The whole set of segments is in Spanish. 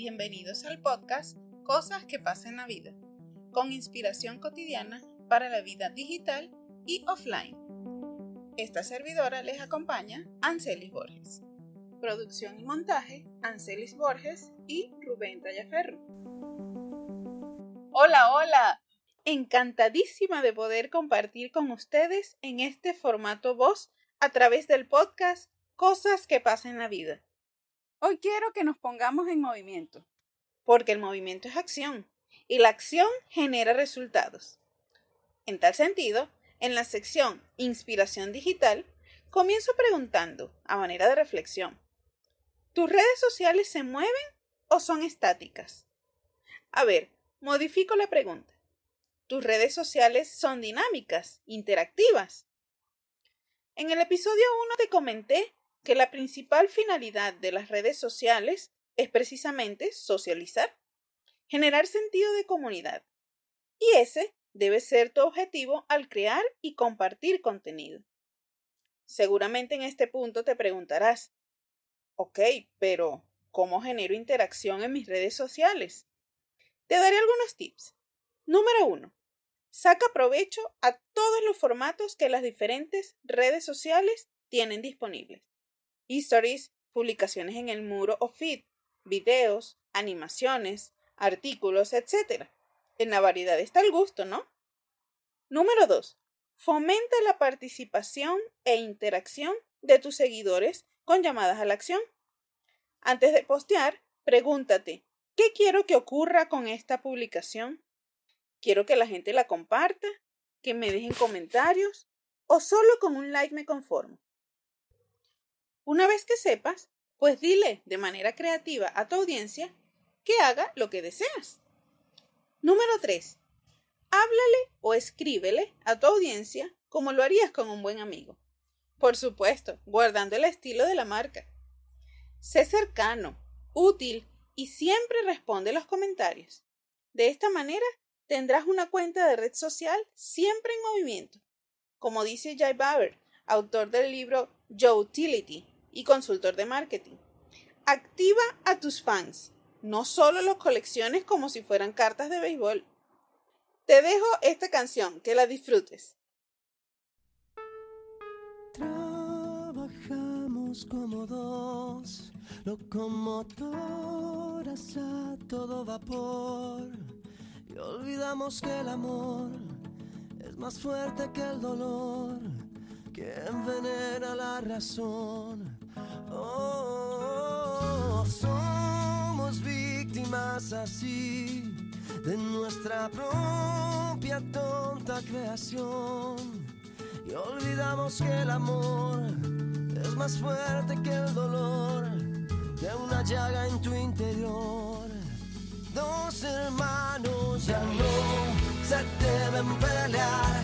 bienvenidos al podcast Cosas que pasan en la vida, con inspiración cotidiana para la vida digital y offline. Esta servidora les acompaña Ancelis Borges. Producción y montaje, Ancelis Borges y Rubén Tallaferro. Hola, hola. Encantadísima de poder compartir con ustedes en este formato voz a través del podcast Cosas que pasan en la vida. Hoy quiero que nos pongamos en movimiento, porque el movimiento es acción y la acción genera resultados. En tal sentido, en la sección Inspiración Digital, comienzo preguntando, a manera de reflexión, ¿tus redes sociales se mueven o son estáticas? A ver, modifico la pregunta. ¿Tus redes sociales son dinámicas, interactivas? En el episodio 1 te comenté que la principal finalidad de las redes sociales es precisamente socializar, generar sentido de comunidad. Y ese debe ser tu objetivo al crear y compartir contenido. Seguramente en este punto te preguntarás, ok, pero ¿cómo genero interacción en mis redes sociales? Te daré algunos tips. Número 1. Saca provecho a todos los formatos que las diferentes redes sociales tienen disponibles stories, publicaciones en el muro o feed, videos, animaciones, artículos, etc. En la variedad está el gusto, ¿no? Número 2. Fomenta la participación e interacción de tus seguidores con llamadas a la acción. Antes de postear, pregúntate, ¿qué quiero que ocurra con esta publicación? ¿Quiero que la gente la comparta? ¿Que me dejen comentarios? ¿O solo con un like me conformo? Una vez que sepas, pues dile de manera creativa a tu audiencia que haga lo que deseas. Número 3. Háblale o escríbele a tu audiencia como lo harías con un buen amigo. Por supuesto, guardando el estilo de la marca. Sé cercano, útil y siempre responde los comentarios. De esta manera tendrás una cuenta de red social siempre en movimiento. Como dice Jay Bauer, autor del libro Utility, y consultor de marketing. Activa a tus fans, no solo los colecciones como si fueran cartas de béisbol. Te dejo esta canción, que la disfrutes. Trabajamos como dos locomotoras a todo vapor y olvidamos que el amor es más fuerte que el dolor que envenena la razón. Oh, somos víctimas así de nuestra propia tonta creación y olvidamos que el amor es más fuerte que el dolor de una llaga en tu interior. Dos hermanos ya no se deben pelear,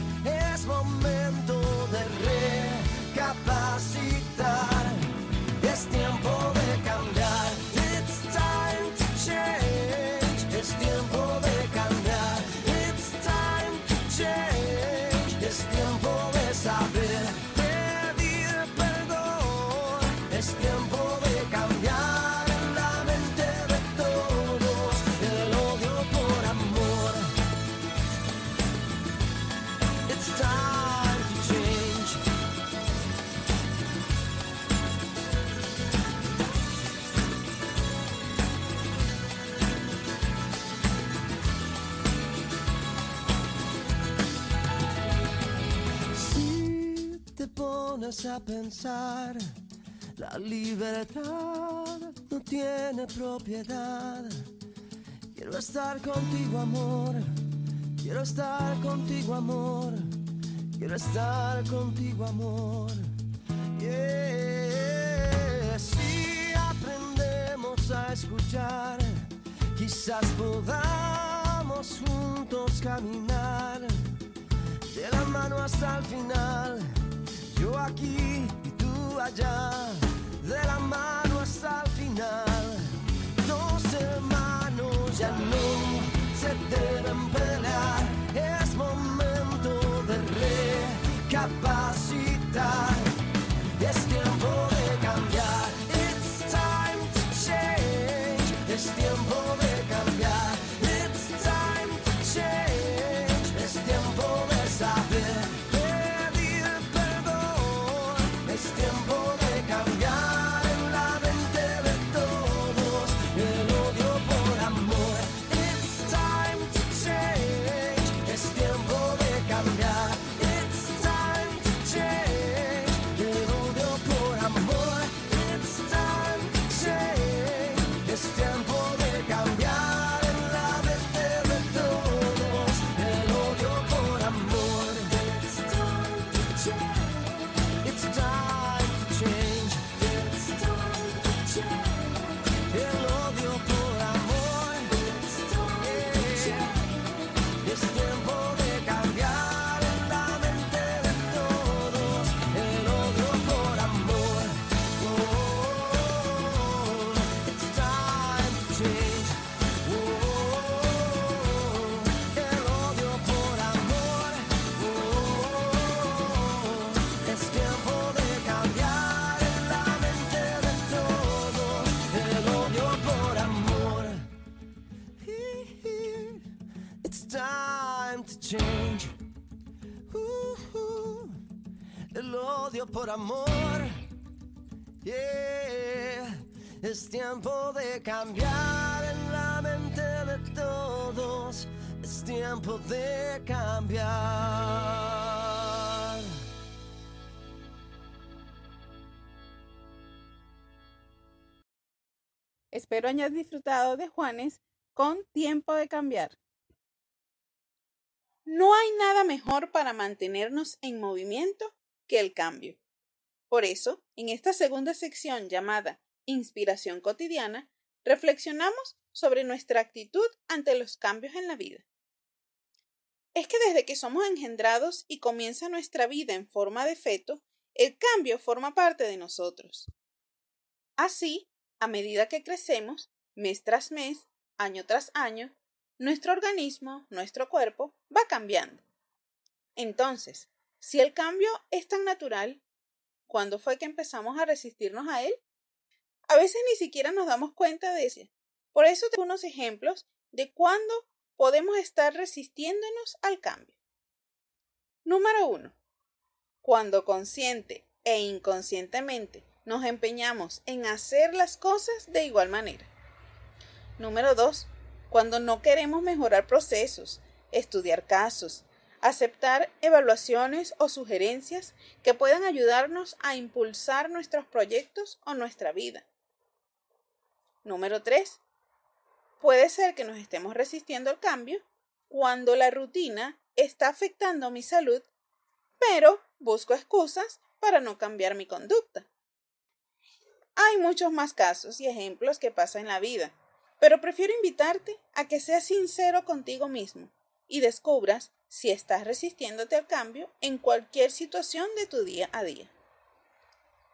a pensar, la libertad no tiene propiedad. Quiero estar contigo, amor. Quiero estar contigo, amor. Quiero estar contigo, amor. Yeah. Si aprendemos a escuchar, quizás podamos juntos caminar de la mano hasta el final. Yo aquí y tú allá. Change. Uh, el odio por amor. Yeah. Es tiempo de cambiar en la mente de todos. Es tiempo de cambiar. Espero hayas disfrutado de Juanes con Tiempo de Cambiar. No hay nada mejor para mantenernos en movimiento que el cambio. Por eso, en esta segunda sección llamada Inspiración cotidiana, reflexionamos sobre nuestra actitud ante los cambios en la vida. Es que desde que somos engendrados y comienza nuestra vida en forma de feto, el cambio forma parte de nosotros. Así, a medida que crecemos, mes tras mes, año tras año, nuestro organismo, nuestro cuerpo, va cambiando. Entonces, si el cambio es tan natural, ¿cuándo fue que empezamos a resistirnos a él? A veces ni siquiera nos damos cuenta de eso. Por eso tengo unos ejemplos de cuándo podemos estar resistiéndonos al cambio. Número 1. Cuando consciente e inconscientemente nos empeñamos en hacer las cosas de igual manera. Número 2. Cuando no queremos mejorar procesos, estudiar casos, aceptar evaluaciones o sugerencias que puedan ayudarnos a impulsar nuestros proyectos o nuestra vida. Número 3. Puede ser que nos estemos resistiendo al cambio cuando la rutina está afectando mi salud, pero busco excusas para no cambiar mi conducta. Hay muchos más casos y ejemplos que pasan en la vida, pero prefiero invitarte a que seas sincero contigo mismo y descubras si estás resistiéndote al cambio en cualquier situación de tu día a día.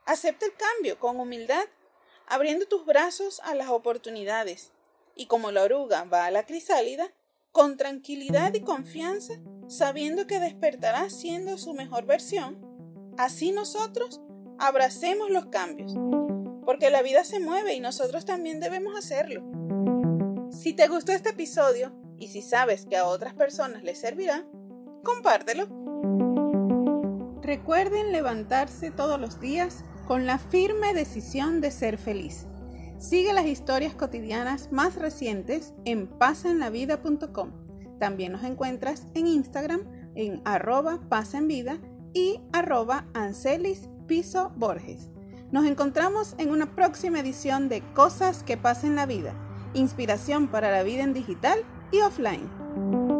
Acepta el cambio con humildad, abriendo tus brazos a las oportunidades, y como la oruga va a la crisálida, con tranquilidad y confianza, sabiendo que despertará siendo su mejor versión, así nosotros abracemos los cambios, porque la vida se mueve y nosotros también debemos hacerlo. Si te gustó este episodio y si sabes que a otras personas les servirá, compártelo. Recuerden levantarse todos los días con la firme decisión de ser feliz. Sigue las historias cotidianas más recientes en pasenlavida.com. También nos encuentras en Instagram en arroba pasenvida y arroba ancelis piso borges. Nos encontramos en una próxima edición de Cosas que pasen la vida, inspiración para la vida en digital y offline.